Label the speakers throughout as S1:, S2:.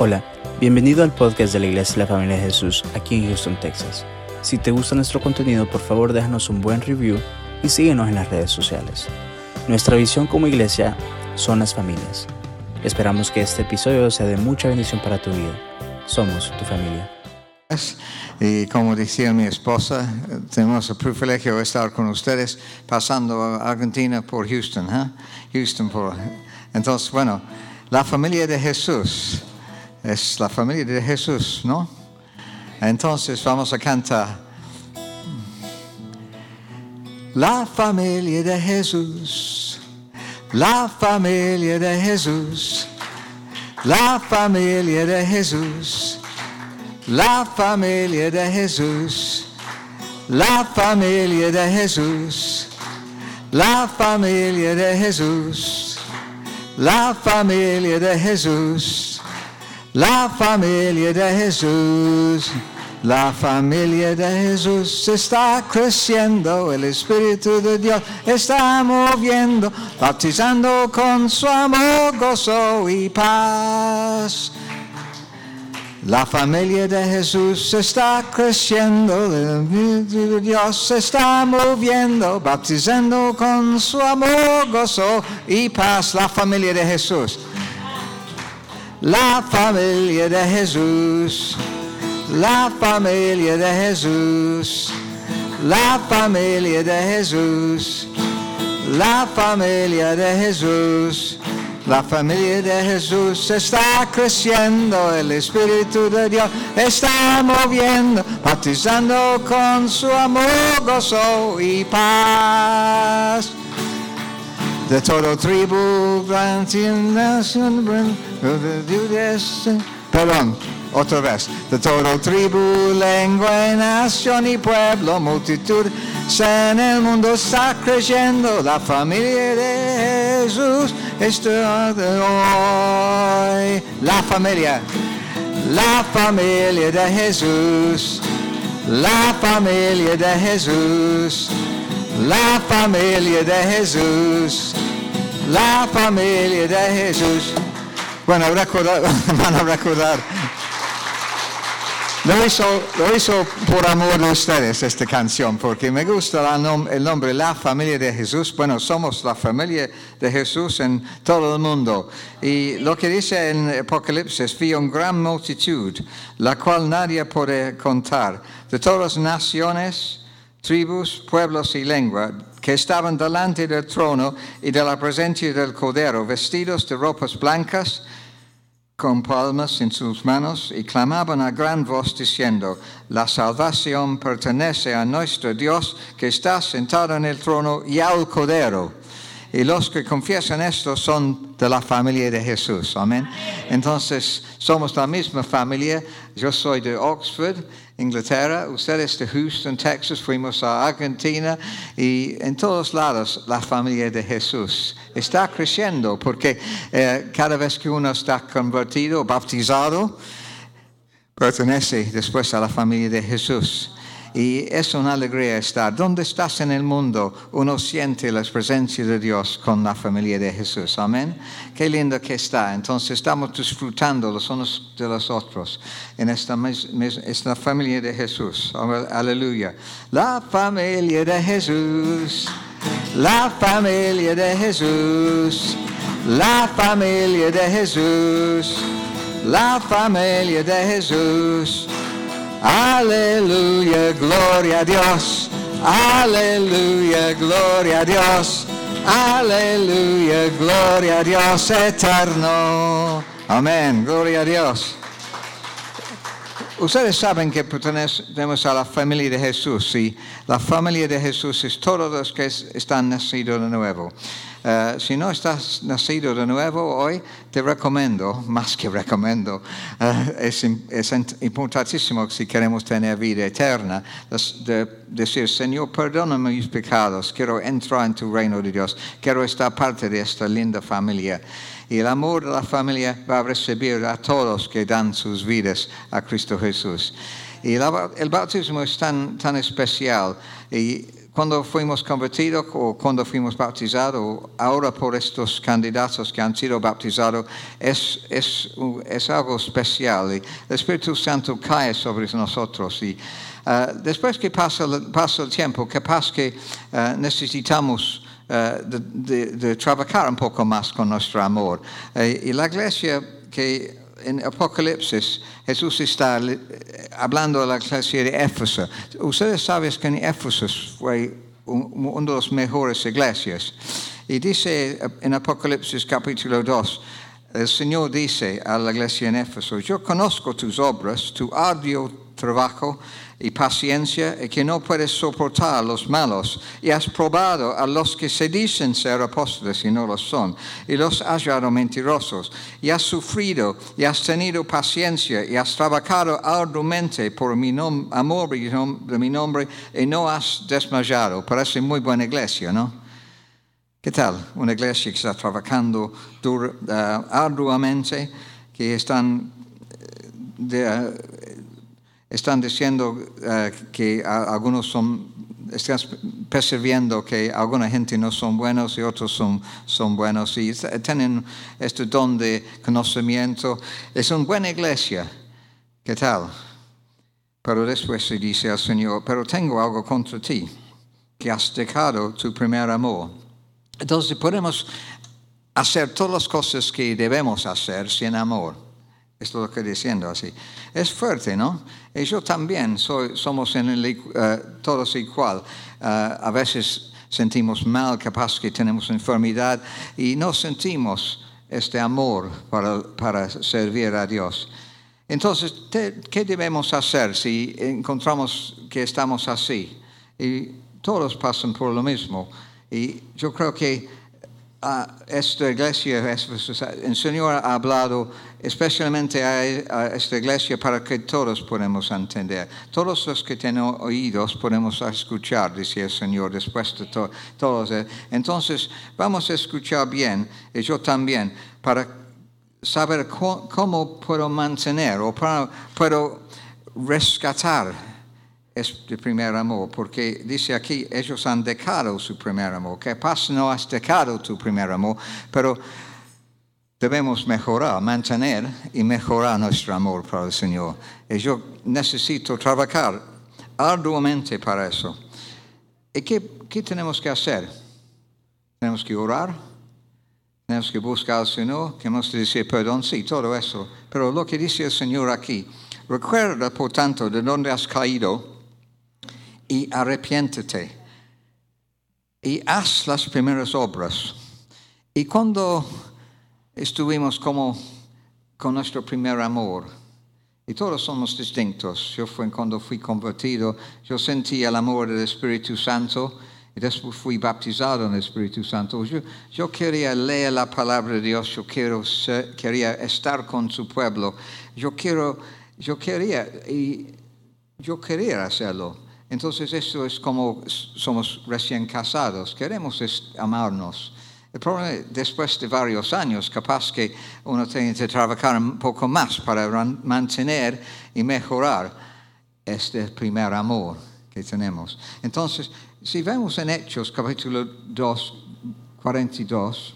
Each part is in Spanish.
S1: Hola, bienvenido al podcast de la Iglesia de la Familia de Jesús aquí en Houston, Texas. Si te gusta nuestro contenido, por favor déjanos un buen review y síguenos en las redes sociales. Nuestra visión como iglesia son las familias. Esperamos que este episodio sea de mucha bendición para tu vida. Somos tu familia.
S2: Y como decía mi esposa, tenemos el privilegio de estar con ustedes pasando a Argentina por Houston. ¿eh? Houston por... Entonces, bueno, la familia de Jesús es la familia de Jesús, ¿no? Entonces vamos a cantar. La familia de Jesús, la familia de Jesús, la familia de Jesús, la familia de Jesús, la familia de Jesús, la familia de Jesús, la familia de Jesús. La familia de Jesús, la familia de Jesús está creciendo, el Espíritu de Dios está moviendo, bautizando con su amor, gozo y paz. La familia de Jesús está creciendo, el Espíritu de Dios está moviendo, bautizando con su amor, gozo y paz. La familia de Jesús. La familia de Jesús, la familia de Jesús, la familia de Jesús, la familia de Jesús, la familia de Jesús está creciendo, el Espíritu de Dios está moviendo, bautizando con su amor, gozo y paz de todo tribu, nación, perdón, otra vez, de todo tribu, lengua, nación y pueblo, multitud, en el mundo está creciendo, la familia de Jesús. Está de hoy, la familia, la familia de Jesús, la familia de Jesús. La familia de Jesús, la familia de Jesús. Bueno, recordar, van a recordar. Lo hizo, lo hizo por amor de ustedes esta canción, porque me gusta el nombre, la familia de Jesús. Bueno, somos la familia de Jesús en todo el mundo. Y lo que dice en Apocalipsis, vi una gran multitud, la cual nadie puede contar, de todas las naciones, tribus, pueblos y lengua que estaban delante del trono y de la presencia del Cordero, vestidos de ropas blancas, con palmas en sus manos, y clamaban a gran voz diciendo, la salvación pertenece a nuestro Dios que está sentado en el trono y al Cordero. Y los que confiesan esto son de la familia de Jesús. Amén. Entonces, somos la misma familia. Yo soy de Oxford Inglaterra, ustedes de Houston, Texas, fuimos a Argentina y en todos lados la familia de Jesús está creciendo porque eh, cada vez que uno está convertido, bautizado, pertenece después a la familia de Jesús. Y es una alegría estar. Donde estás en el mundo, uno siente la presencia de Dios con la familia de Jesús. Amén. Qué lindo que está. Entonces estamos disfrutando los unos de los otros en esta, esta familia de Jesús. Aleluya. La familia de Jesús. La familia de Jesús. La familia de Jesús. La familia de Jesús. Aleluya, gloria a Dios. Aleluya, gloria a Dios. Aleluya, gloria a Dios eterno. Amén, gloria a Dios. Ustedes saben que pertenecemos a la familia de Jesús y la familia de Jesús es todos los que están nacidos de nuevo. Eh, si no estás nacido de nuevo hoy, te recomiendo, más que recomiendo, eh, es, es, importantísimo si queremos tener vida eterna, de decir, Señor, perdóname mis pecados, quiero entrar en tu reino de Dios, quiero estar parte de esta linda familia. Y el amor de la familia va a recibir a todos que dan sus vidas a Cristo Jesús. Y el bautismo es tan, tan especial. Y cuando fuimos convertidos o cuando fuimos bautizados, ahora por estos candidatos que han sido bautizados, es, es, es algo especial. Y el Espíritu Santo cae sobre nosotros. Y uh, después que pasa, pasa, el tiempo, capaz que uh, necesitamos uh, de, de, de, trabajar un poco más con nuestro amor. y la iglesia que en Apocalipsis Jesús está hablando a la iglesia de Éfeso. Ustedes saben que en Éfeso fue una de las mejores iglesias. Y dice en Apocalipsis capítulo 2, el Señor dice a la iglesia en Éfeso, yo conozco tus obras, tu arduo trabajo y paciencia y que no puedes soportar a los malos y has probado a los que se dicen ser apóstoles y no lo son y los has hallado mentirosos y has sufrido y has tenido paciencia y has trabajado arduamente por mi amor de mi nombre y no has desmayado. Parece muy buena iglesia, ¿no? ¿Qué tal? Una iglesia que está trabajando uh, arduamente, que están eh, de, están diciendo uh, que algunos son, están percibiendo que alguna gente no son buenos y otros son, son buenos y tienen este don de conocimiento. Es una buena iglesia. ¿Qué tal? Pero después se dice al Señor, pero tengo algo contra ti, que has dejado tu primer amor. Entonces podemos hacer todas las cosas que debemos hacer sin amor. Esto lo estoy diciendo así. Es fuerte, ¿no? Y yo también soy, somos en el, uh, todos igual. Uh, a veces sentimos mal, capaz que tenemos enfermedad y no sentimos este amor para, para servir a Dios. Entonces, ¿qué debemos hacer si encontramos que estamos así? Y todos pasan por lo mismo. Y yo creo que a esta iglesia, el Señor ha hablado especialmente a, esta iglesia para que todos podamos entender. Todos los que tienen oídos podemos escuchar, dice el Señor, después de todo. todos. Entonces, vamos a escuchar bien, y yo también, para saber cómo, puedo mantener o para, puedo rescatar es de primer amor, porque dice aquí, ellos han dejado su primer amor. Capaz no has dejado tu primer amor, pero debemos mejorar, mantener y mejorar nuestro amor para el Señor. Y yo necesito trabajar arduamente para eso. ¿Y qué, qué tenemos que hacer? Tenemos que orar, tenemos que buscar al Señor, tenemos que decir perdón, sí, todo eso. Pero lo que dice el Señor aquí, recuerda por tanto de dónde has caído y arrepiéntete y haz las primeras obras. Y cuando estuvimos como con nuestro primer amor, y todos somos distintos, yo fui, cuando fui convertido, yo sentí el amor del Espíritu Santo, y después fui bautizado en el Espíritu Santo. Yo, yo quería leer la palabra de Dios, yo quiero quería estar con su pueblo, yo, quiero, yo quería, y yo quería hacerlo. Entonces eso es como somos recién casados, queremos amarnos. El problema es, después de varios años, capaz que uno tiene que trabajar un poco más para mantener y mejorar este primer amor que tenemos. Entonces, si vemos en Hechos capítulo 2, 42,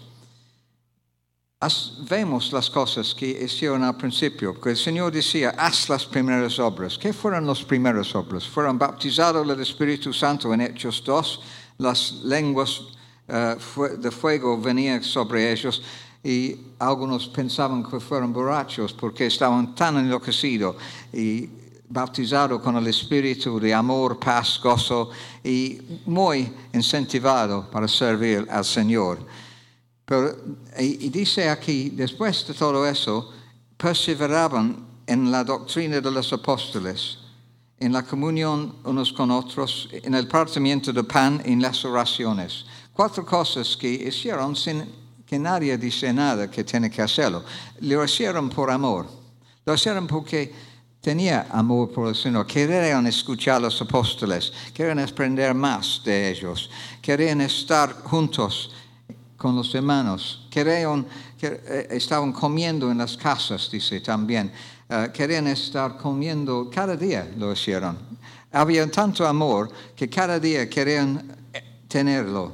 S2: vemos las cosas que hicieron al principio, porque el Señor decía, haz las primeras obras. ¿Qué fueron las primeras obras? Fueron bautizados el Espíritu Santo en Hechos 2, las lenguas uh, de fuego venían sobre ellos y algunos pensaban que fueron borrachos porque estaban tan enloquecidos y bautizados con el Espíritu de amor, paz, gozo y muy incentivados para servir al Señor. Pero, y, dice aquí, después de todo eso, perseveraban en la doctrina de los apóstoles, en la comunión unos con otros, en el partimiento de pan y en las oraciones. Cuatro cosas que hicieron sin que nadie dice nada que tiene que hacerlo. Lo hicieron por amor. Lo hicieron porque tenía amor por el Señor. Querían escuchar a los apóstoles. Querían aprender más de ellos. Querían estar juntos con los hermanos. Querían, que, eh, estaban comiendo en las casas, dice también. Uh, querían estar comiendo, cada día lo hicieron. Había tanto amor que cada día querían eh, tenerlo.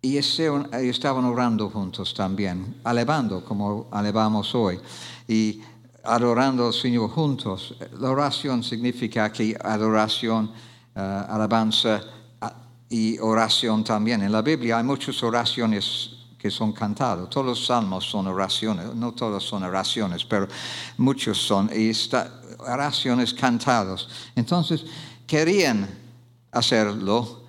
S2: Y estaban orando juntos también, alabando como alabamos hoy. Y adorando al Señor juntos. La oración significa aquí adoración, alabanza y oración también. En la Biblia hay muchas oraciones que son cantadas. Todos los salmos son oraciones, no todas son oraciones, pero muchos son. Y está, oraciones cantadas. Entonces, querían hacerlo,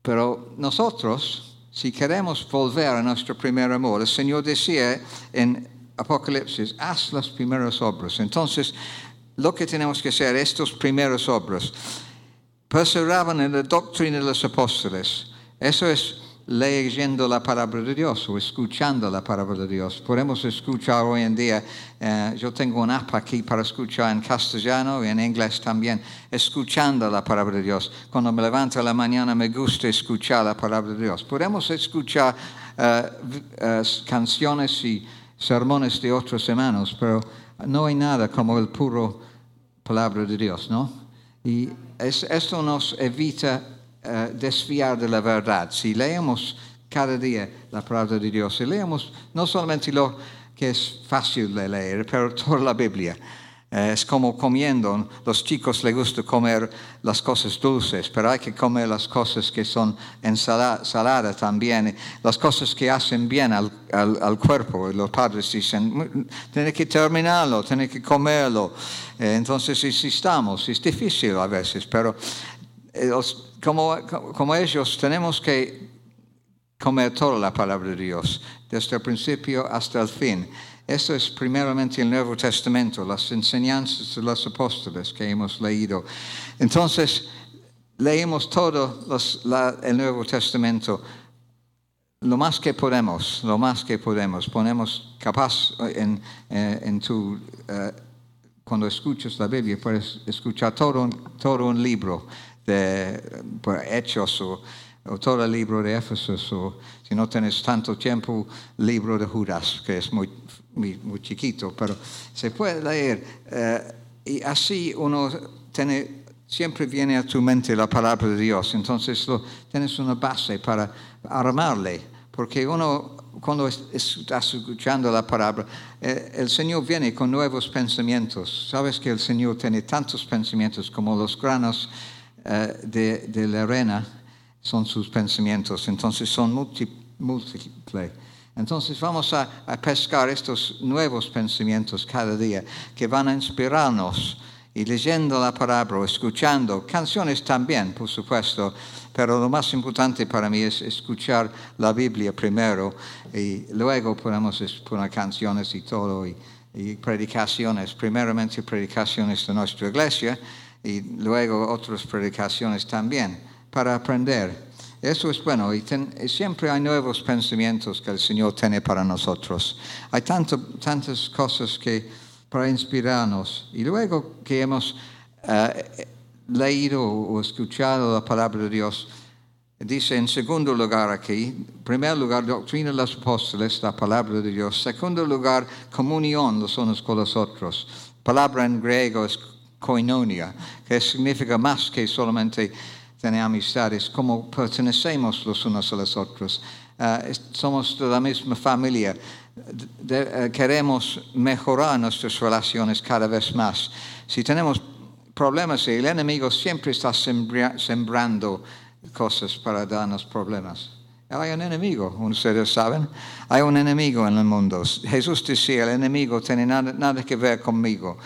S2: pero nosotros, si queremos volver a nuestro primer amor, el Señor decía en Apocalipsis, haz las primeras obras. Entonces, lo que tenemos que hacer, estas primeras obras, perseveraban en la doctrina de los apóstoles. Eso es leyendo la palabra de Dios o escuchando la palabra de Dios. Podemos escuchar hoy en día, eh, yo tengo una app aquí para escuchar en castellano y en inglés también, escuchando la palabra de Dios. Cuando me levanto a la mañana me gusta escuchar la palabra de Dios. Podemos escuchar eh, eh, canciones y sermones de otros hermanos, pero no hay nada como el puro palabra de Dios, ¿no? Y esto nos evita uh, desviar de la verdad. Si leemos cada día la palabra de Dios, y leemos no solamente lo que es fácil de leer, pero toda la Biblia, eh, es como comiendo. Los chicos les gusta comer las cosas dulces, pero hay que comer las cosas que son ensaladas también, las cosas que hacen bien al, al, cuerpo. Los padres dicen, tiene que terminarlo, tiene que comerlo. Eh, entonces insistamos, es difícil a veces, pero eh, como, como ellos tenemos que comer toda la palabra de Dios, desde el principio hasta el fin. Eso es primeramente el Nuevo Testamento, las enseñanzas de los apóstoles que hemos leído. Entonces, leemos todo el Nuevo Testamento lo más que podemos, lo más que podemos. Ponemos capaz en, eh, en tu, eh, cuando escuchas la Biblia, puedes escuchar todo un libro de hechos o o todo el libro de Éfeso, o si no tienes tanto tiempo, libro de Judas, que es muy, muy, chiquito, pero se puede leer. Eh, y así uno tiene, siempre viene a tu mente la palabra de Dios, entonces lo, tienes una base para armarle, porque uno cuando estás escuchando la palabra, eh, el Señor viene con nuevos pensamientos. Sabes que el Señor tiene tantos pensamientos como los granos eh, de, de la arena son sus pensamientos, entonces son múltiples. Entonces vamos a, pescar estos nuevos pensamientos cada día que van a inspirarnos y leyendo la palabra, escuchando canciones también, por supuesto, pero lo más importante para mí es escuchar la Biblia primero y luego podemos poner canciones y todo y, y predicaciones, primeramente predicaciones de nuestra iglesia y luego otras predicaciones también para aprender. Eso es bueno y siempre hay nuevos pensamientos que el Señor tiene para nosotros. Hay tanto, tantas cosas que para inspirarnos. Y luego que hemos eh, leído o escuchado la palabra de Dios, dice en segundo lugar aquí, primer lugar, doctrina de los apóstoles, la palabra de Dios. Segundo lugar, comunión los unos con los otros. Palabra en griego es koinonia, que significa más que solamente tener amistades, como pertenecemos los unos a los otros. Uh, somos de la misma familia. De, uh, queremos mejorar nuestras relaciones cada vez más. Si tenemos problemas, el enemigo siempre está sembra, sembrando cosas para darnos problemas. Hay un enemigo, ustedes saben. Hay un enemigo en el mundo. Jesús decía, el enemigo tiene nada que ver conmigo.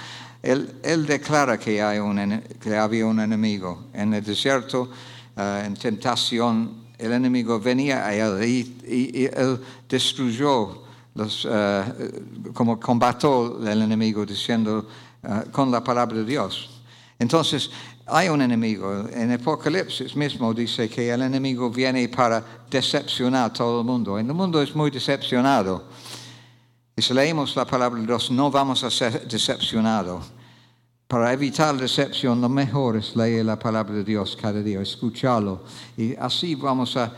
S2: Él, declara que, hay un, que, había un enemigo. En el desierto, eh, en tentación, el enemigo venía a él y, él destruyó, los, uh, como combatió el enemigo diciendo uh, con la palabra de Dios. Entonces, hay un enemigo. En Apocalipsis mismo dice que el enemigo viene para decepcionar a todo el mundo. En el mundo es muy decepcionado. Y si leemos la palabra de Dios, no vamos a ser decepcionados. Para evitar decepción, lo mejor es leer la palabra de Dios cada día, escucharlo. Y así vamos a,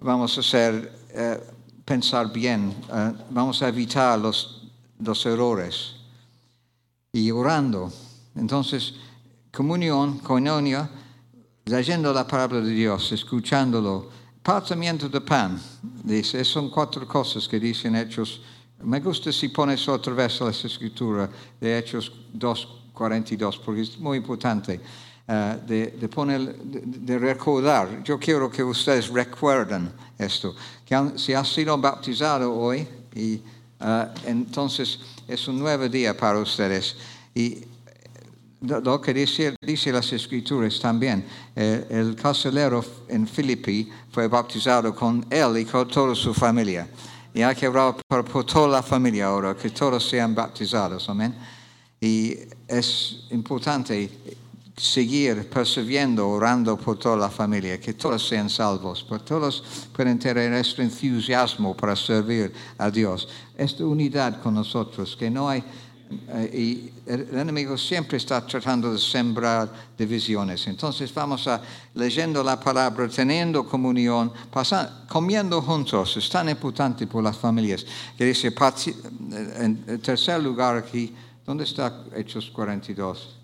S2: vamos a hacer, eh, pensar bien, eh, vamos a evitar los, los errores. Y orando. Entonces, comunión, coinonia, leyendo la palabra de Dios, escuchándolo, partimiento de pan, dice, son cuatro cosas que dicen Hechos. Me gusta si pones otra vez la escritura de Hechos 2.42, porque es muy importante. Uh, de, de, poner, de, recordar. Yo quiero que ustedes recuerden esto, que han, si has sido bautizado hoy, y uh, entonces es un nuevo día para ustedes. Y lo que dice, dice las escrituras también, eh, el carcelero en Filipi fue bautizado con él y con toda su familia. Y hay que orar por, toda la familia ahora, que todos sean bautizados, amén. Y es importante seguir perseverando, orando por toda la familia, que todos sean salvos, que todos puedan tener este entusiasmo para servir a Dios, esta unidad con nosotros, que no hay, y el enemigo siempre está tratando de sembrar divisiones. Entonces vamos a leyendo la palabra, teniendo comunión, pasando, comiendo juntos, es tan importante por las familias, que dice, en tercer lugar aquí, ¿dónde está Hechos 42?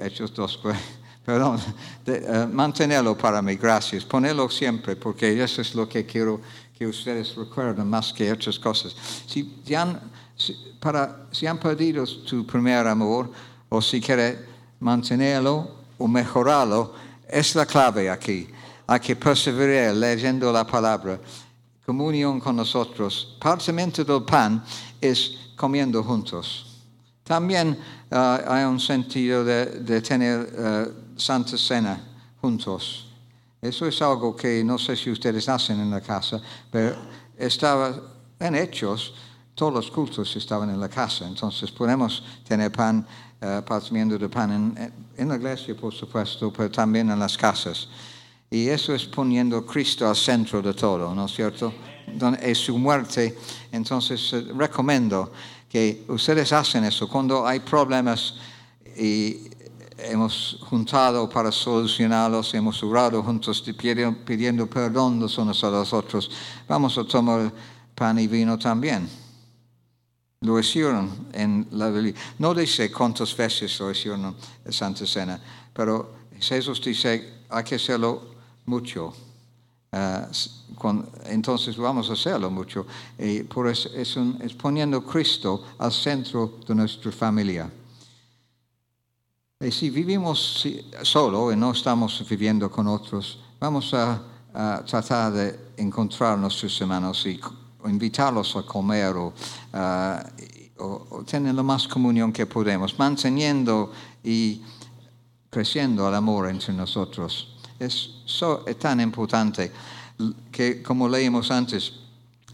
S2: Hechos 2, perdón, de, uh, mantenerlo para mí, gracias. Ponerlo siempre, porque eso es lo que quiero que ustedes recuerden más que otras cosas. Si, si, han, para, si han perdido su primer amor, o si quieren mantenerlo o mejorarlo, es la clave aquí. Hay que perseverar leyendo la palabra, comunión con nosotros. Partimiento del pan es comiendo juntos. También uh, hay un sentido de, tener uh, Santa Cena juntos. Eso es algo que no sé si ustedes hacen en la casa, pero estaba en hechos, todos los cultos estaban en la casa, entonces podemos tener pan, uh, de pan en, la iglesia, por supuesto, pero también en las casas. Y eso es poniendo a Cristo al centro de todo, ¿no es cierto? Es su muerte, entonces uh, recomiendo que ustedes hacen eso cuando hay problemas y hemos juntado para solucionarlos, hemos orado juntos pidiendo, perdón los unos a los otros. Vamos a tomar pan y vino también. Lo hicieron en la Biblia. No dice cuántas veces lo hicieron en Santa Cena, pero Jesús dice hay que hacerlo mucho. Con, entonces vamos a hacerlo mucho. Y por eso es, un, es, poniendo Cristo al centro de nuestra familia. Y si vivimos solo y no estamos viviendo con otros, vamos a, a tratar de encontrar nuestros hermanos y invitarlos a comer o, o tener la más comunión que podemos, manteniendo y creciendo el amor entre nosotros. Es, so, es tan importante que, como leímos antes,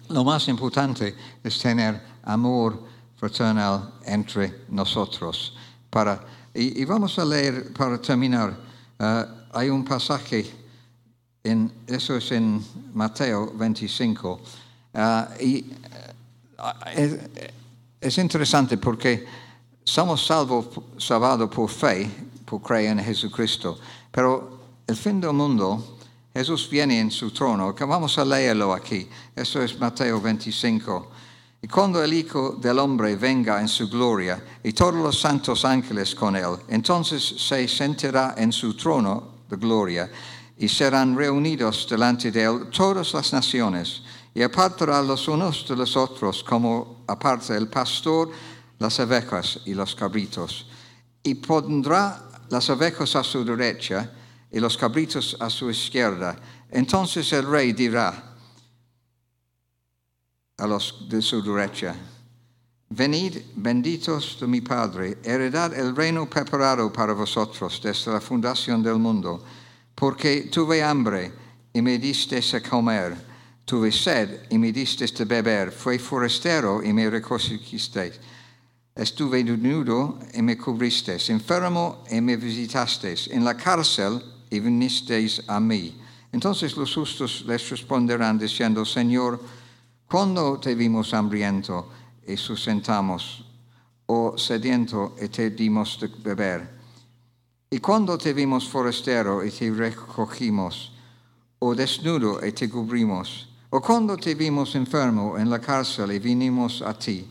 S2: lo más importante es tener amor fraternal entre nosotros. Para, y, vamos a leer, para terminar, uh, hay un pasaje, en, eso es en Mateo 25, uh, y uh, es, es, interesante porque somos salvos, salvados por fe, por creer en Jesucristo, pero el fin del mundo, Jesús viene en su trono, vamos a leerlo aquí. Eso es Mateo 25. Y cuando el Hijo del Hombre venga en su gloria y todos los santos ángeles con él, entonces se sentará en su trono de gloria y serán reunidos delante de él todas las naciones y apartará los unos de los otros como aparta el pastor las abejas y los cabritos. Y pondrá las abejas a su derecha y los cabritos a su izquierda. Entonces el rey dirá a los de su derecha, venid benditos de mi Padre, heredad el reino preparado para vosotros desde la fundación del mundo, porque tuve hambre y me disteis a comer, tuve sed y me disteis de beber, fui forastero y me recogisteis. Estuve desnudo y me cubristeis, enfermo y me visitasteis, en la cárcel y vinisteis a mí. Entonces los justos les responderán diciendo, Señor, ¿cuándo te vimos hambriento y sustentamos, o sediento y te dimos de beber? ¿Y cuándo te vimos forastero y te recogimos, o desnudo y te cubrimos? ¿O cuándo te vimos enfermo en la cárcel y vinimos a ti?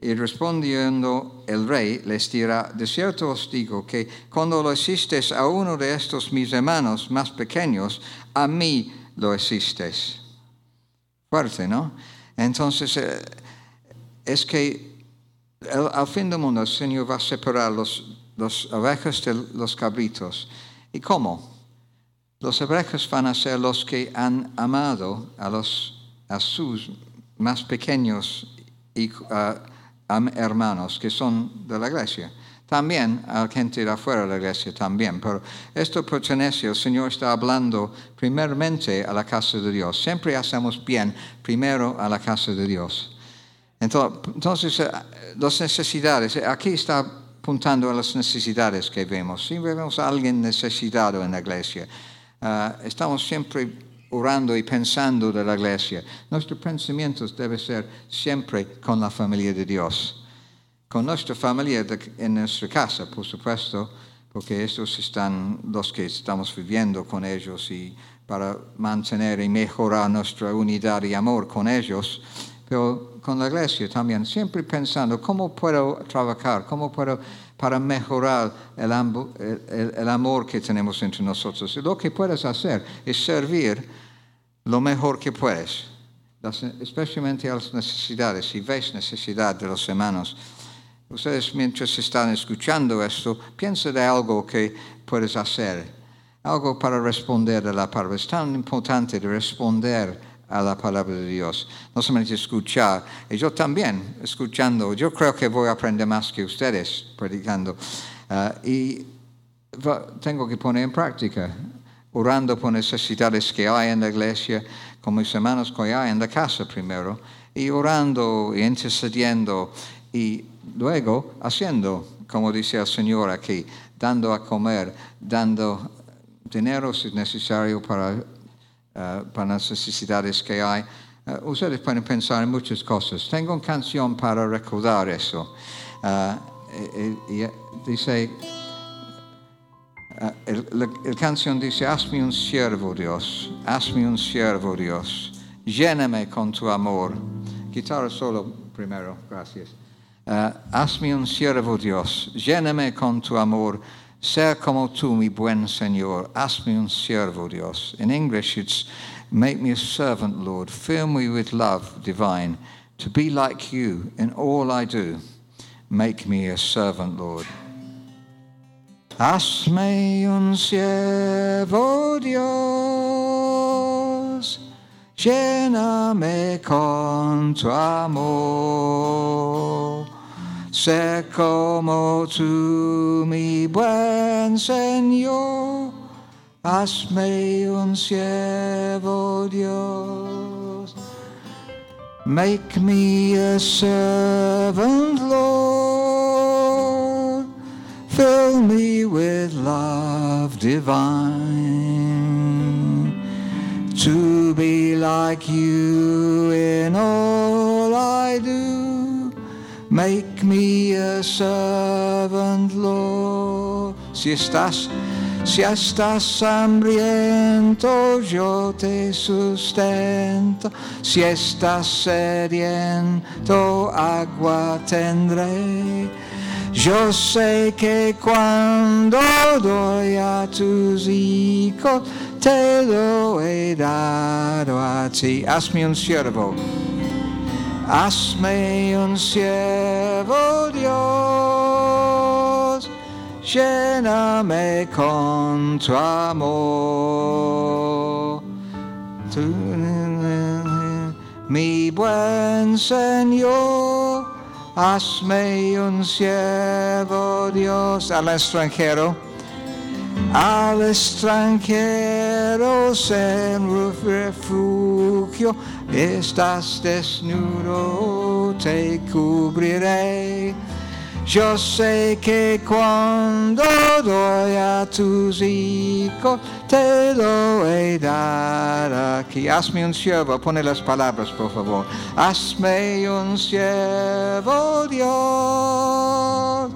S2: Y respondiendo el rey les dirá, de cierto os digo que cuando lo hicisteis a uno de estos mis hermanos más pequeños, a mí lo hicisteis. Fuerte, ¿no? Entonces, eh, es que al fin del mundo el Señor va a separar los, los ovejas de los cabritos. ¿Y cómo? Los ovejas van a ser los que han amado a, sus más pequeños y, uh, hermanos que son de la iglesia. También a gente de afuera de la iglesia también, pero esto pertenece, el Señor está hablando primeramente a la casa de Dios. Siempre hacemos bien primero a la casa de Dios. Entonces, eh, las necesidades, aquí está apuntando a las necesidades que vemos. Si vemos a alguien necesitado en la iglesia, eh, estamos siempre orando y pensando de la iglesia. Nuestros pensamientos deben ser siempre con la familia de Dios. Con nuestra familia en nuestra casa, por supuesto, porque estos están los que estamos viviendo con ellos y para mantener y mejorar nuestra unidad y amor con ellos, pero con la iglesia también, siempre pensando cómo puedo trabajar, cómo puedo para mejorar el, el amor que tenemos entre nosotros. Y lo que puedes hacer es servir lo mejor que puedes, especialmente a las necesidades. Si ves necesidad de los hermanos, ustedes mientras están escuchando esto, piensa de algo que puedes hacer, algo para responder a la palabra. Es tan importante de responder a la palabra de Dios, no solamente escuchar. Y yo también, escuchando, yo creo que voy a aprender más que ustedes predicando. Ah, y tengo que poner en práctica orando por necesidades que hay en la iglesia, con mis hermanos que hay en la casa primero, y orando y intercediendo y luego haciendo, como dice el Señor aquí, dando a comer, dando dinero si es necesario para, uh, para las necesidades que hay. Uh, ustedes pueden pensar en muchas cosas. Tengo una canción para recordar eso. Uh, y, y, dice, la, canción dice, hazme un siervo Dios, hazme un siervo Dios, lléname con tu amor. Guitarra solo primero, gracias. Hazme un siervo Dios, lléname con tu amor, sea como tú, mi buen Señor, hazme un siervo Dios. In English, it's make me a servant, Lord, fill me with love divine, to be like you in all I do. Make me a servant, Lord. Hazme un siervo Dios, lléname con tu amor. Sé como tú, mi buen Señor, hazme un siervo Dios. Make me a servant, Lord. Fill me with love divine to be like you in all I do. Make me a servant, Lord. Si estás, si estás hambriento, yo te sustento. Si estás sediento, agua tendré. Yo sé que cuando doy a tus hijos, te lo he dado a ti. Hazme un siervo. Hazme un siervo, Dios. Lléname con tu amor. Tu, mi buen Señor Hazme un siervo, Dios, al extranjero. Al extranjero en refugio, estás desnudo, te cubriré yo sé que cuando doy a tus hijos, te lo he dar aquí. Hazme un siervo, pone las palabras, por favor. Hazme un siervo, Dios.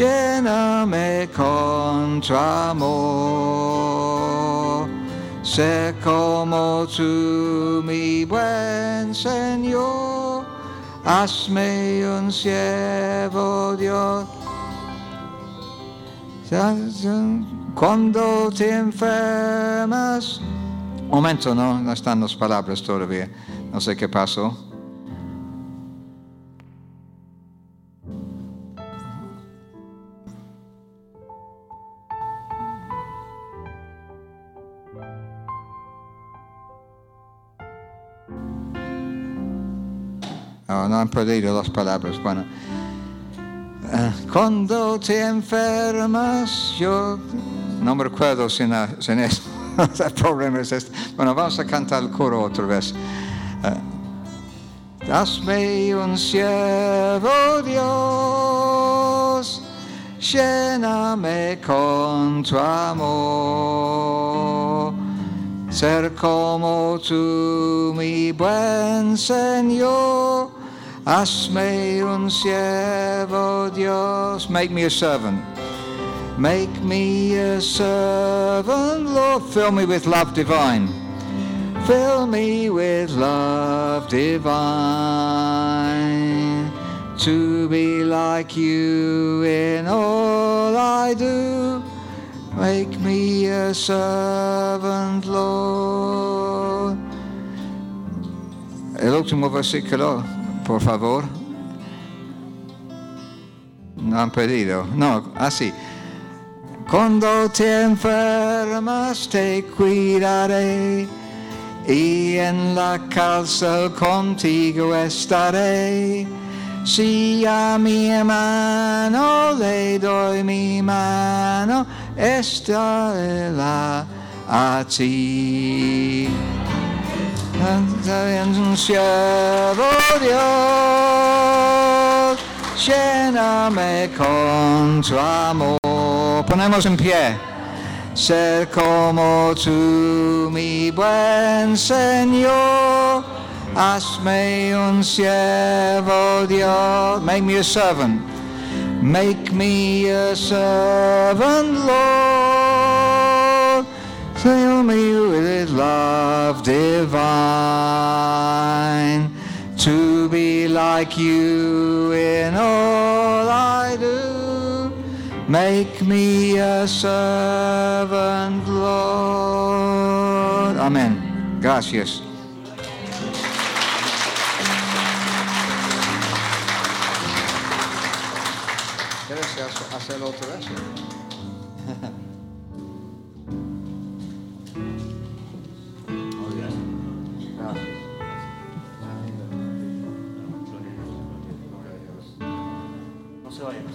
S2: Lléname con tu amor. Sé como tú, mi buen Señor hazme un siervo Dios. Cuando te enfermas, momento, no, no están las palabras todavía, no sé qué pasó. No, no han perdido las palabras. Bueno, eh, cuando te enfermas, yo no me recuerdo sin, sin esto. el problema es este. Bueno, vamos a cantar el coro otra vez. Uh, Hazme un siervo Dios, lléname con tu amor. Ser como tú, mi buen Señor Hazme un siervo, Dios. Make me a servant. Make me a servant, Lord. Fill me with love divine. Fill me with love divine. To be like you in all I do. Make me a servant, Lord. El último versículo por favor. No han pedido. No, así. Cuando te enfermas te cuidaré y en la cárcel contigo estaré. Si a mi hermano le doy mi mano, estaré a ti un siervo Dios, lléname con tu amor. Ponemos en pie. Ser como tú, mi buen Señor. Hazme un siervo Dios. Make me a servant. Make me a servant, Lord. Me with love divine to be like you in all I do. Make me a servant, Lord. Amén. Gracias. ¿Quieres hacerlo otra vez?
S1: No se vayan.